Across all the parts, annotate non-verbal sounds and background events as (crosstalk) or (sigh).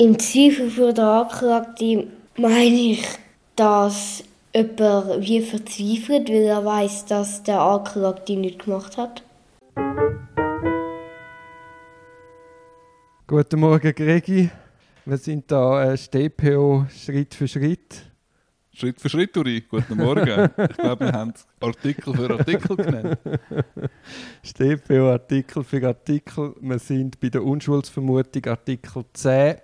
Im Zweifel für den Anklagten meine ich, dass jemand wie verzweifelt, weil er weiß, dass der Anklagte nicht gemacht hat. Guten Morgen, Gregi. Wir sind da äh, StPO Schritt für Schritt. Schritt für Schritt, Uri. Guten Morgen. ich glaube, wir haben Artikel für Artikel genannt. (laughs) StPO Artikel für Artikel. Wir sind bei der Unschuldsvermutung Artikel 10.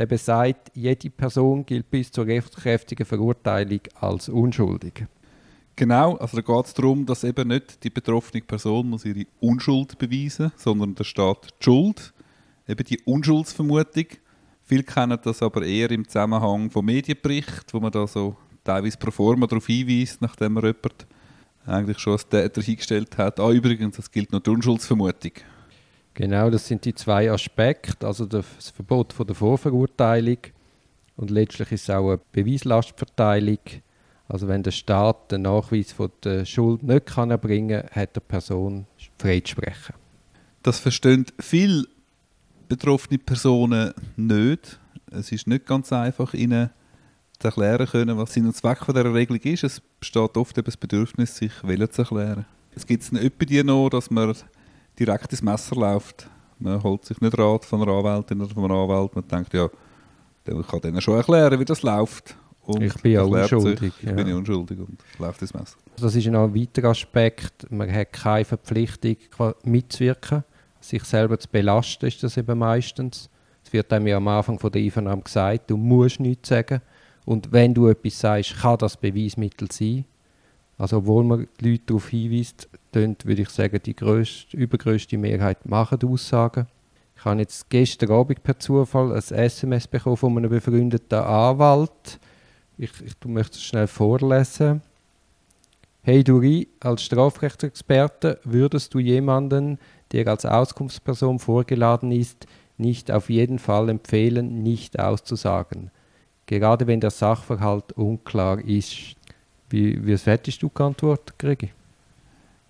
Der besagt, jede Person gilt bis zur rechtskräftigen Verurteilung als unschuldig. Genau, also da geht es darum, dass eben nicht die betroffene Person muss ihre Unschuld beweisen muss, sondern da steht die Schuld eben die Unschuldsvermutung. Viele kennen das aber eher im Zusammenhang von Medienberichten, wo man da so teilweise pro forma darauf hinweist, nachdem man jemand eigentlich schon als Täter hingestellt hat. Ah, übrigens, das gilt noch die Unschuldsvermutung. Genau, das sind die zwei Aspekte, also das Verbot von der Vorverurteilung und letztlich ist es auch eine Beweislastverteilung. Also wenn der Staat den Nachweis von der Schuld nicht kann erbringen kann, hat der Person frei zu sprechen. Das verstehen viele betroffene Personen nicht. Es ist nicht ganz einfach, ihnen zu erklären können, was Sinn und Zweck von dieser Regelung ist. Es besteht oft eben das Bedürfnis, sich zu erklären. Es gibt es nicht bei dir noch, dass man direkt ins Messer läuft. Man holt sich nicht Rat von einer Anwältin oder von einem Anwalt. Man denkt, ja, ich kann denen schon erklären, wie das läuft. Und ich bin ja unschuldig. Sich, ich ja. bin ja unschuldig und läuft ins Messer. Das ist noch ein weiterer Aspekt. Man hat keine Verpflichtung mitzuwirken sich selber zu belasten, ist das eben meistens. Es wird einem ja am Anfang von der Einvernahme gesagt, du musst nichts sagen. Und wenn du etwas sagst, kann das Beweismittel sein. Also obwohl man die Leute darauf hinweist, tönt, würde ich sagen, die grösste, übergrößte Mehrheit machen Aussagen. Ich habe jetzt gestern Abend per Zufall ein SMS bekommen von einem befreundeten Anwalt. Ich, ich möchte es schnell vorlesen. Hey Duri, als Strafrechtsexperte würdest du jemanden, der als Auskunftsperson vorgeladen ist, nicht auf jeden Fall empfehlen, nicht auszusagen, gerade wenn der Sachverhalt unklar ist. Wie, wie hättest du geantwortet, Gregi?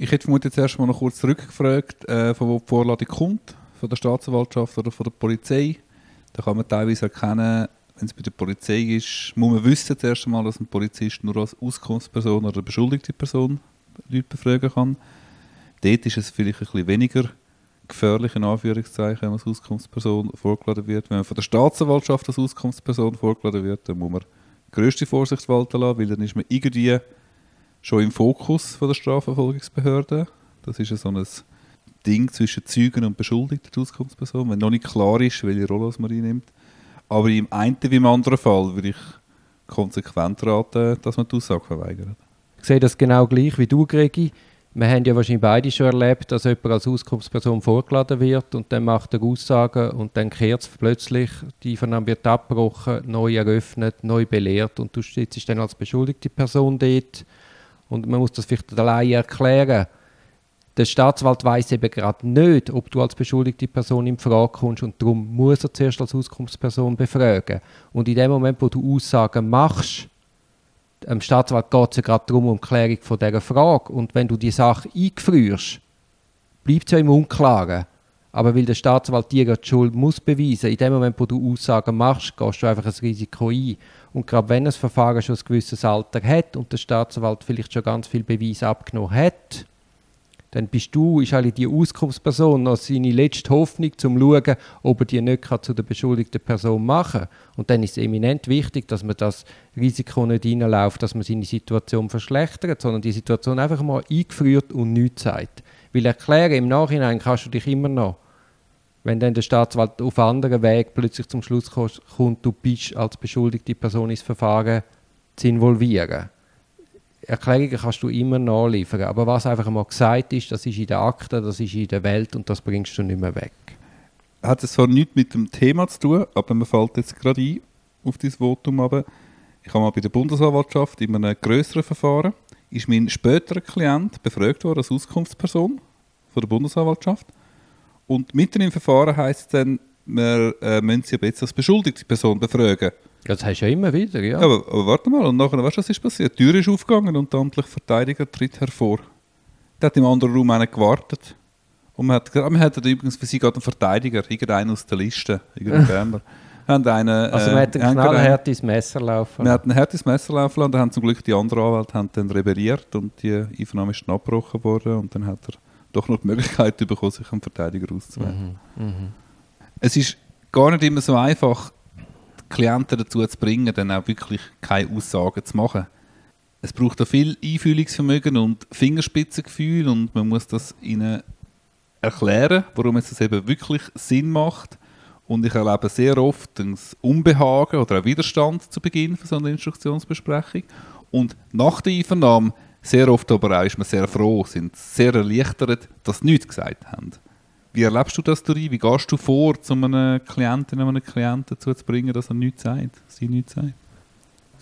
Ich hätte vermutlich jetzt erst mal noch kurz zurückgefragt, äh, von wo die Vorladung kommt, von der Staatsanwaltschaft oder von der Polizei. Da kann man teilweise erkennen, wenn es bei der Polizei ist, muss man wissen zuerst einmal, dass ein Polizist nur als Auskunftsperson oder beschuldigte Person Leute befragen kann. Dort ist es vielleicht ein bisschen weniger gefährlich, in Anführungszeichen, wenn man als Auskunftsperson vorgeladen wird. Wenn man von der Staatsanwaltschaft als Auskunftsperson vorgeladen wird, dann muss man größte Vorsicht walten lassen, weil dann ist man irgendwie schon im Fokus von der Strafverfolgungsbehörde. Das ist so ein Ding zwischen Zeugen und Beschuldigten, Auskunftsperson, wenn noch nicht klar ist, welche Rolle man einnimmt. Aber im einen wie im anderen Fall würde ich konsequent raten, dass man die Aussage verweigert. Ich sehe das genau gleich wie du, Gregi wir haben ja wahrscheinlich beide schon erlebt, dass jemand als Auskunftsperson vorgeladen wird und dann macht er Aussagen und dann kehrt es plötzlich, die Vernahme wird abgebrochen, neu eröffnet, neu belehrt und du sitzt dann als beschuldigte Person dort und man muss das vielleicht allein erklären. Der Staatsanwalt weiß eben gerade nicht, ob du als beschuldigte Person in Frage kommst und darum muss er zuerst als Auskunftsperson befragen. Und in dem Moment, wo du Aussagen machst, dem Staatsanwalt geht es ja gerade darum, um die Klärung dieser Frage. Und wenn du die Sache eingefrierst, bleibt es ja im Unklaren. Aber weil der Staatsanwalt dir die Schuld muss beweisen, in dem Moment, wo du Aussagen machst, gehst du einfach ein Risiko ein. Und gerade wenn das Verfahren schon ein gewisses Alter hat und der Staatsanwalt vielleicht schon ganz viel Beweis abgenommen hat, dann bist du, ist eigentlich die Auskunftsperson noch seine letzte Hoffnung, um zu schauen, ob er die nicht zu der beschuldigten Person machen kann. Und dann ist es eminent wichtig, dass man das Risiko nicht reinläuft, dass man seine Situation verschlechtert, sondern die Situation einfach mal eingeführt und nichts sagt. Weil erklären im Nachhinein kannst du dich immer noch. Wenn dann der Staatsanwalt auf anderen Weg plötzlich zum Schluss kommt, du bist als beschuldigte Person ins Verfahren zu involvieren Erklärungen kannst du immer nachliefern. Aber was einfach mal gesagt ist, das ist in der Akte, das ist in der Welt und das bringst du nicht mehr weg. Hat es zwar nichts mit dem Thema zu tun, aber man fällt jetzt gerade ein auf dieses Votum. Aber ich habe mal bei der Bundesanwaltschaft in einem größeren Verfahren ist mein späterer Klient befragt worden als Auskunftsperson von der Bundesanwaltschaft. Und mitten im Verfahren heisst es dann, wir äh, müssen sie jetzt als beschuldigte Person befragen. Das du ja immer wieder, ja. ja aber, aber, warte mal, und nachher, weißt du, was ist passiert? Die Tür ist aufgegangen und der amtliche Verteidiger tritt hervor. Der hat im anderen Raum einen gewartet. Und man hat, man hat übrigens für sie gerade einen Verteidiger, irgendeinen aus der Liste, irgendeinen (laughs) Berner. Haben einen, Also man hat ein einen- knallhartes Messer laufen. wir hatten ein hartes Messer laufen lassen, dann haben zum Glück die anderen Anwälte haben dann rebelliert und die Einvernahme ist dann abgebrochen worden und dann hat er doch noch die Möglichkeit bekommen, sich einen Verteidiger auszuwählen. Mhm. Mhm. Es ist gar nicht immer so einfach, die Klienten dazu zu bringen, dann auch wirklich keine Aussagen zu machen. Es braucht da viel Einfühlungsvermögen und Fingerspitzengefühl und man muss das ihnen erklären, warum es das eben wirklich Sinn macht. Und ich erlebe sehr oft ein Unbehagen oder auch Widerstand zu Beginn von so einer Instruktionsbesprechung. Und nach der Einvernahme, sehr oft aber auch, ist man sehr froh, sind sehr erleichtert, dass sie nichts gesagt haben. Wie erlebst du das, Dori? Wie gehst du vor, um einen Klientin, einem Klienten dazu zu bringen, dass er nichts sagt, sie nichts sagt?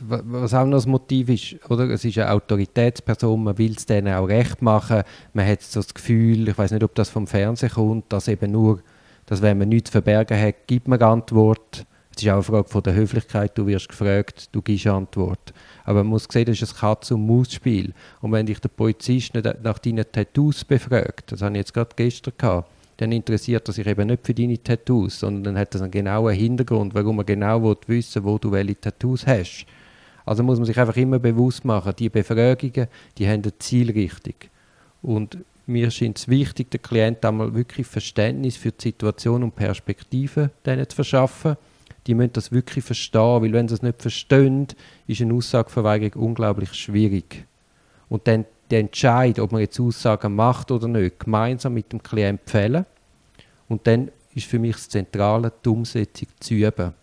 Wa- Was auch noch das Motiv ist, oder? Es ist eine Autoritätsperson, man will es denen auch recht machen. Man hat so das Gefühl, ich weiß nicht, ob das vom Fernsehen kommt, dass eben nur, dass wenn man nichts zu verbergen hat, gibt man Antwort. Es ist auch eine Frage von der Höflichkeit, du wirst gefragt, du gibst Antwort. Aber man muss sehen, das ist ein Katz- und Maus-Spiel. Und wenn dich der Polizist nicht nach deinen Tattoos befragt, das habe ich jetzt gerade gestern gehabt, dann interessiert er sich eben nicht für deine Tattoos, sondern dann hat er einen genauen Hintergrund, warum er genau will wissen wo du welche Tattoos hast. Also muss man sich einfach immer bewusst machen, die Befragungen, die haben eine Zielrichtung. Und mir scheint es wichtig, den Klienten einmal wirklich Verständnis für die Situation und Perspektive denen zu verschaffen. Die müssen das wirklich verstehen, weil wenn sie es nicht verstehen, ist eine Aussageverweigerung unglaublich schwierig. Und dann der Entscheid, ob man jetzt Aussagen macht oder nicht, gemeinsam mit dem Klienten fällen. Und dann ist für mich das Zentrale, die Umsetzung zu üben.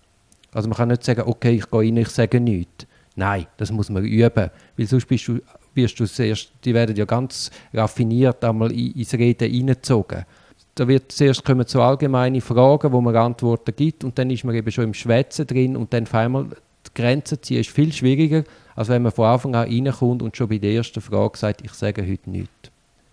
Also man kann nicht sagen, okay, ich gehe rein, ich sage nichts. Nein, das muss man üben, weil sonst bist du, wirst du zuerst, die werden ja ganz raffiniert einmal in- ins Reden hineingezogen. Da wird zuerst kommen so allgemeine Fragen, wo man Antworten gibt und dann ist man eben schon im Schwätzen drin und dann auf einmal die Grenzen ziehen ist viel schwieriger, als wenn man von Anfang an reinkommt und schon bei der ersten Frage sagt, ich sage heute nichts.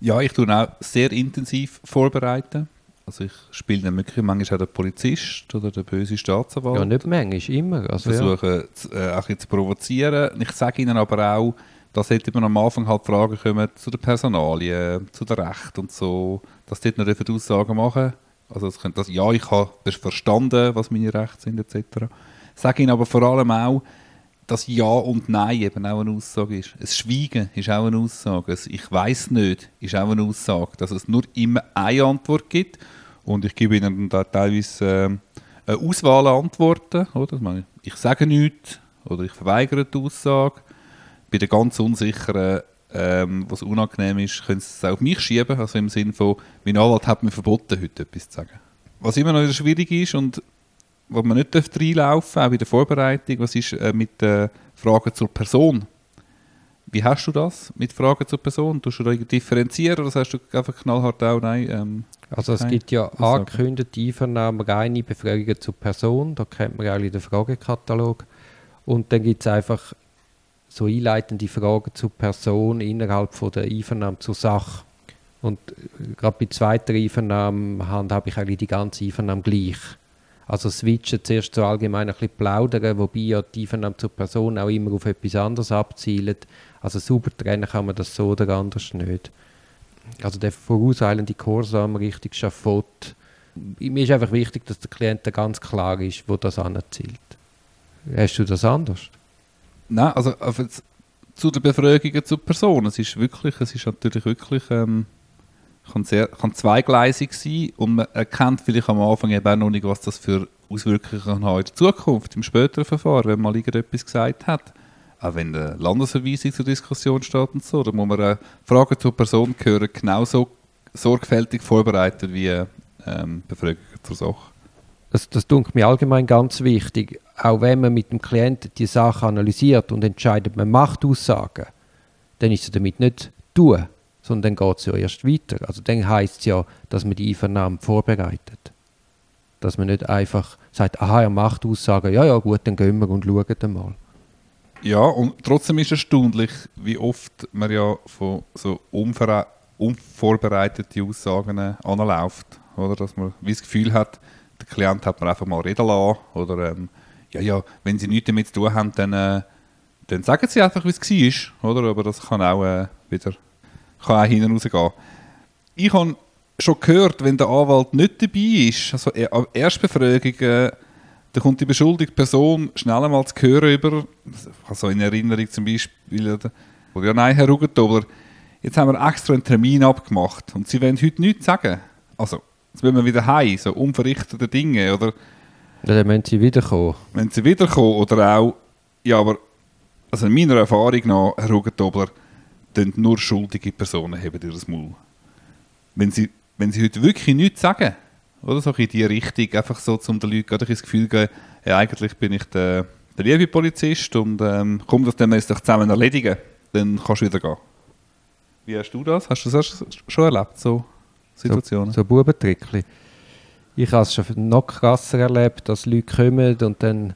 Ja, ich tue auch sehr intensiv vorbereiten. Also ich spiele dann wirklich manchmal auch den Polizist oder den bösen Staatsanwalt. Ja, nicht manchmal, immer. Also, ja. versuchen zu, äh, auch zu provozieren. Ich sage ihnen aber auch, dass dort immer am Anfang halt Fragen kommen zu der Personalie, zu der Recht und so, dass dort noch dürfen Aussagen machen Also es könnte das, ja, ich habe verstanden, was meine Rechte sind etc. Sage ihnen aber vor allem auch, dass Ja und Nein eben auch eine Aussage ist. Ein Schweigen ist auch eine Aussage. Ein Ich weiß nicht ist auch eine Aussage. Dass es nur immer eine Antwort gibt. Und ich gebe ihnen da teilweise ähm, eine Auswahl an Antworten. Oder? Ich sage nichts oder ich verweigere die Aussage. Bei den ganz unsicheren, ähm, was unangenehm ist, können sie es auch auf mich schieben. Also im Sinne von, mein Anwalt hat mir verboten, heute etwas zu sagen. Was immer noch schwierig ist und wo man nicht reinlaufen auch bei der Vorbereitung, was ist äh, mit den Fragen zur Person? Wie hast du das mit Fragen zur Person? Tust du da irgendwie differenzieren oder sagst du einfach knallhart auch nein? Ähm, Also es gibt ja angekündigte Einvernahmen, reine Befragungen zur Person, da kennt man alle den Fragekatalog. Und dann gibt es einfach so einleitende Fragen zur Person innerhalb von der Einvernahme zur Sache. Und äh, gerade bei zweiter Einvernahme handhabe ich eigentlich die ganze Einvernahme gleich. Also switchen zuerst so allgemein ein bisschen plaudern, wobei ja die Einvernahme zur Person auch immer auf etwas anderes abzielt. Also sauber trennen kann man das so oder anders nicht. Also der vorauseilende Gehorsam Richtung Schafott. Mir ist einfach wichtig, dass der Klient ganz klar ist, wo das anzielt. Hast du das anders? Nein, also zu den Befragungen zur Person. Es ist wirklich, es ist natürlich wirklich, ähm, kann, sehr, kann zweigleisig sein und man erkennt vielleicht am Anfang eben auch noch nicht, was das für Auswirkungen kann haben in der Zukunft, im späteren Verfahren, wenn mal irgendetwas gesagt hat. Auch wenn eine Landesverweisung zur Diskussion steht und so, da muss man äh, Fragen zur Person hören, genauso sorgfältig vorbereitet wie ähm, Befragungen zur Sache. Das, das dunkelt mir allgemein ganz wichtig. Auch wenn man mit dem Klienten die Sache analysiert und entscheidet, man macht Aussagen, dann ist es damit nicht tun, sondern dann geht es ja erst weiter. Also dann heißt es ja, dass man die Einvernahme vorbereitet. Dass man nicht einfach sagt, aha, er macht Aussagen, ja, ja, gut, dann gehen wir und schauen dann mal. Ja, und trotzdem ist es erstaunlich, wie oft man ja von so unvorbereiteten Aussagen anläuft. Oder? Dass man wie das Gefühl hat, der Klient hat man einfach mal reden lassen. Oder ähm, ja, ja, wenn sie nichts damit zu tun haben, dann, äh, dann sagen sie einfach, wie es war. Oder? Aber das kann auch äh, wieder kann auch hinten rausgehen. Ich habe schon gehört, wenn der Anwalt nicht dabei ist, also er- an Erstbefragungen, dann kommt die beschuldigte Person schnell einmal zu hören über, also in Erinnerung zum Beispiel, oder ja nein, Herr Ruggentobler, jetzt haben wir extra einen Termin abgemacht und Sie wollen heute nichts sagen. Also, jetzt wollen wir wieder heim, so unverrichtete Dinge, oder? Dann müssen Sie wiederkommen. Wenn Sie wiederkommen, oder auch, ja, aber, also in meiner Erfahrung nach, Herr Ruggentobler, dann nur schuldige Personen haben ihr Maul. Wenn Sie, wenn Sie heute wirklich nichts sagen, oder so in die Richtung, einfach so, um den Leuten gerade das Gefühl zu geben, ja, eigentlich bin ich der, der liebe Polizist und ähm, komm, das dann doch zusammen erledigen, dann kannst du wieder gehen. Wie hast du das? Hast du das schon erlebt, so Situationen? So, so Bubentrickli. Ich habe es schon noch krasser erlebt, dass Leute kommen und dann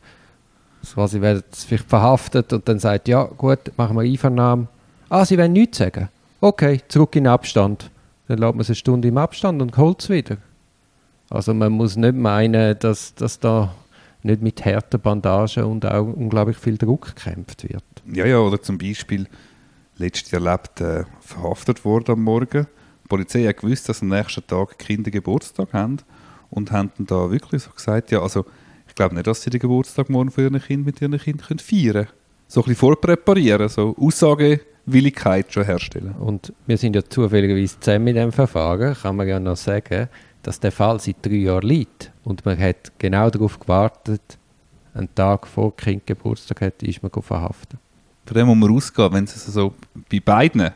werden sie vielleicht verhaftet und dann sagt, ja gut, machen wir Einvernahmen. Ah, sie wollen nichts sagen. Okay, zurück in Abstand. Dann lässt man es eine Stunde im Abstand und holt es wieder. Also man muss nicht meinen, dass, dass da nicht mit harten Bandagen und auch unglaublich viel Druck gekämpft wird. Ja, ja, oder zum Beispiel letztes Jahr erlebt, äh, verhaftet wurde am Morgen. Die Polizei hat gewusst, dass am nächsten Tag Kinder Geburtstag haben und haben da wirklich so gesagt, ja, also ich glaube nicht, dass sie den Geburtstag morgen für ihren Kind mit ihren Kindern feiern können. So ein bisschen vorpräparieren, so Aussagewilligkeit schon herstellen. Und wir sind ja zufälligerweise zusammen in diesem Verfahren, kann man ja noch sagen dass der Fall seit drei Jahren liegt und man hat genau darauf gewartet, einen Tag vor Kind Geburtstag hat, ist man verhaftet. Von dem muss man ausgehen, wenn sie es so bei beiden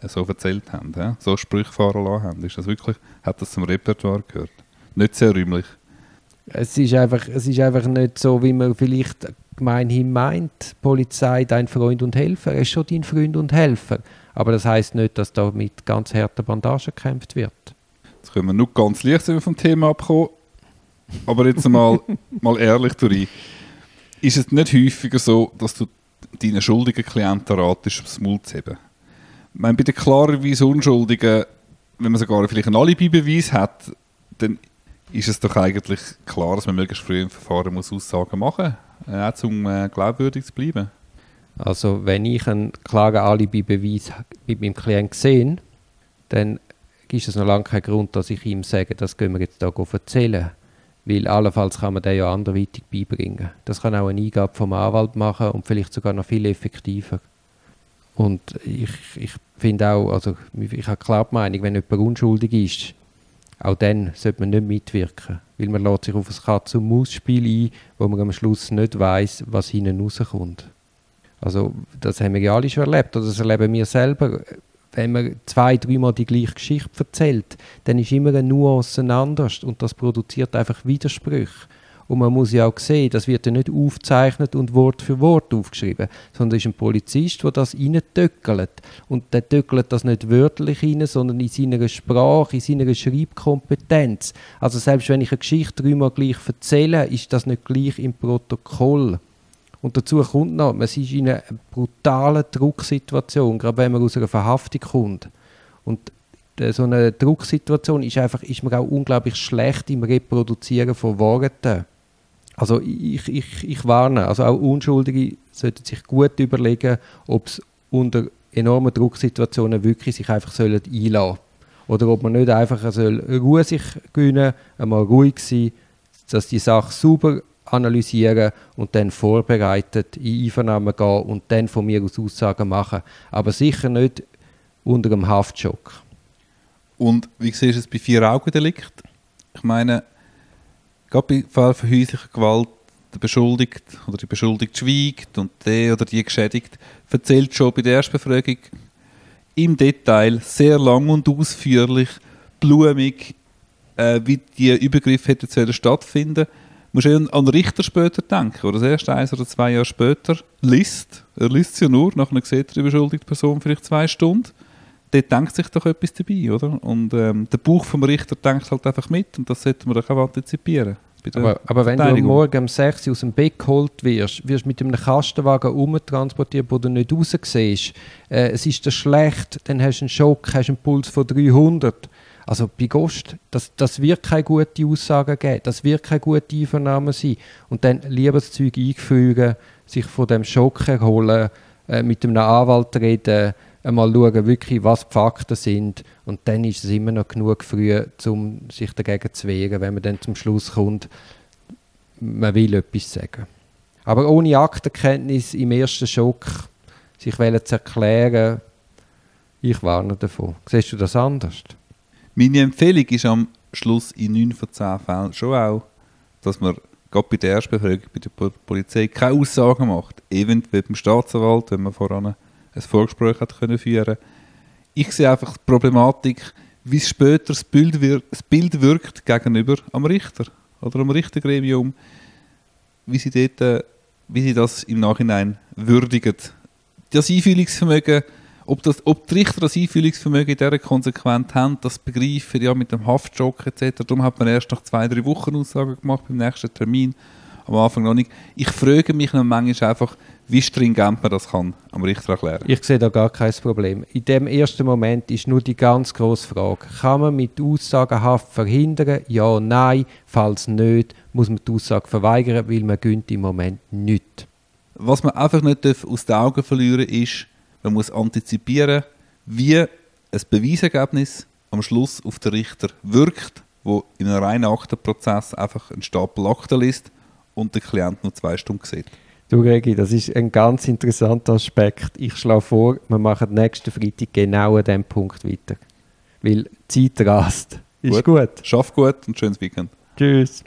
so erzählt haben, so Sprüche fahren lassen haben, ist das wirklich, hat das zum Repertoire gehört. Nicht sehr räumlich. Es ist einfach, es ist einfach nicht so, wie man vielleicht gemeinhin meint, Polizei dein Freund und Helfer. Er ist schon dein Freund und Helfer. Aber das heißt nicht, dass da mit ganz harten Bandagen gekämpft wird. Jetzt können wir nur ganz leicht vom Thema abkommen. Aber jetzt mal, (laughs) mal ehrlich durch. Ist es nicht häufiger so, dass du deinen schuldigen Klienten ratest, aufs Maul zu heben? Ich meine, bei den klarerweise Unschuldigen, wenn man sogar vielleicht einen Alibi-Beweis hat, dann ist es doch eigentlich klar, dass man möglichst früh im Verfahren muss Aussagen machen muss, äh, um äh, glaubwürdig zu bleiben. Also wenn ich einen klaren Alibi-Beweis mit meinem Klienten sehe, dann ist es noch lange kein Grund, dass ich ihm sage, das können wir jetzt hier erzählen. Weil allenfalls kann man den ja anderweitig beibringen. Das kann auch eine Eingabe vom Anwalt machen und vielleicht sogar noch viel effektiver. Und ich, ich finde auch, also ich habe klar die Meinung, wenn jemand unschuldig ist, auch dann sollte man nicht mitwirken. Weil man lässt sich auf ein Katz- und Maus-Spiel ein, wo man am Schluss nicht weiß, was hinten rauskommt. Also das haben wir ja alle schon erlebt, oder das erleben wir selber wenn man zwei, dreimal die gleiche Geschichte erzählt, dann ist immer eine Nuance anders und das produziert einfach Widersprüche. Und man muss ja auch sehen, das wird ja nicht aufgezeichnet und Wort für Wort aufgeschrieben, sondern es ist ein Polizist, der das reintöckelt. Und der töckelt das nicht wörtlich rein, sondern in seiner Sprache, in seiner Schreibkompetenz. Also selbst wenn ich eine Geschichte dreimal gleich erzähle, ist das nicht gleich im Protokoll. Und dazu kommt noch, man ist in einer brutalen Drucksituation, gerade wenn man aus einer Verhaftung kommt. Und so eine Drucksituation ist einfach, ist man auch unglaublich schlecht im Reproduzieren von Worten. Also ich, ich, ich warne, also auch Unschuldige sollten sich gut überlegen, ob es unter enormen Drucksituationen wirklich sich einfach sollen einlassen Oder ob man nicht einfach soll Ruhe sich gönnen, einmal ruhig sein, dass die Sache sauber analysieren und dann vorbereitet in Einvernahmen gehen und dann von mir aus Aussagen machen. Aber sicher nicht unter einem Haftschock. Und wie siehst du es bei Vier-Augen-Delikt? Ich meine, gerade bei Fall von häuslicher Gewalt, der Beschuldigte oder die Beschuldigte schweigt und der oder die geschädigt erzählt schon bei der Erstbefragung im Detail, sehr lang und ausführlich, blumig, äh, wie die Übergriffe hätten stattfinden sollen musst du an den Richter später denken, oder das erst eins oder zwei Jahre später liest. Er liest es ja nur, nachher sieht er die beschuldigte Person vielleicht zwei Stunden. Dort denkt sich doch etwas dabei, oder? Und ähm, der Buch vom Richter denkt halt einfach mit und das sollte man doch auch antizipieren. Aber, aber wenn du Morgen um 6 Uhr aus dem Bett geholt wirst, wirst du mit einem Kastenwagen umtransportiert, wo du nicht raus siehst. Äh, es ist dir schlecht, dann hast du einen Schock, hast einen Puls von 300 also bei Ghost, das, das wird keine gute Aussage geben, das wird keine gute Einvernahme sein. Und dann lieber das Zeug einfügen, sich von dem Schock erholen, äh, mit einem Anwalt reden, einmal schauen, wirklich, was die Fakten sind. Und dann ist es immer noch genug früh, um sich dagegen zu wehren, wenn man dann zum Schluss kommt, man will etwas sagen. Aber ohne Aktenkenntnis im ersten Schock sich zu erklären, ich warne davon. Siehst du das anders? Meine Empfehlung ist am Schluss in 9 von 10 Fällen schon auch, dass man gerade bei der Erstbefragung bei der Polizei keine Aussagen macht. Eventuell beim Staatsanwalt, wenn man voran ein Vorgespräch hat können führen Ich sehe einfach die Problematik, wie später das Bild, wir das Bild wirkt gegenüber am Richter oder am Richtergremium, wie sie, dort, äh, wie sie das im Nachhinein würdigen. Das Einfühlungsvermögen ob, das, ob die Richter das Einfühlungsvermögen in dieser Konsequenz haben, das begreifen, ja, mit dem Haftschock etc. Darum hat man erst nach zwei, drei Wochen Aussagen gemacht beim nächsten Termin. Am Anfang noch nicht. Ich frage mich noch manchmal einfach, wie stringent man das kann am Richter erklären. Ich sehe da gar kein Problem. In dem ersten Moment ist nur die ganz große Frage: Kann man mit Aussagenhaft verhindern? Ja, nein. Falls nicht, muss man die Aussage verweigern, weil man gönnt im Moment nichts. Was man einfach nicht aus den Augen verlieren ist, man muss antizipieren, wie ein Beweisergebnis am Schluss auf den Richter wirkt, wo in einem reinen Aktenprozess einfach einen Stapel Akten liest und der Klient nur zwei Stunden sieht. Du Regi, das ist ein ganz interessanter Aspekt. Ich schlage vor, wir machen nächsten Freitag genau an diesem Punkt weiter. Weil Zeit rast. Ist gut. gut. Schaff gut und schönes Weekend. Tschüss.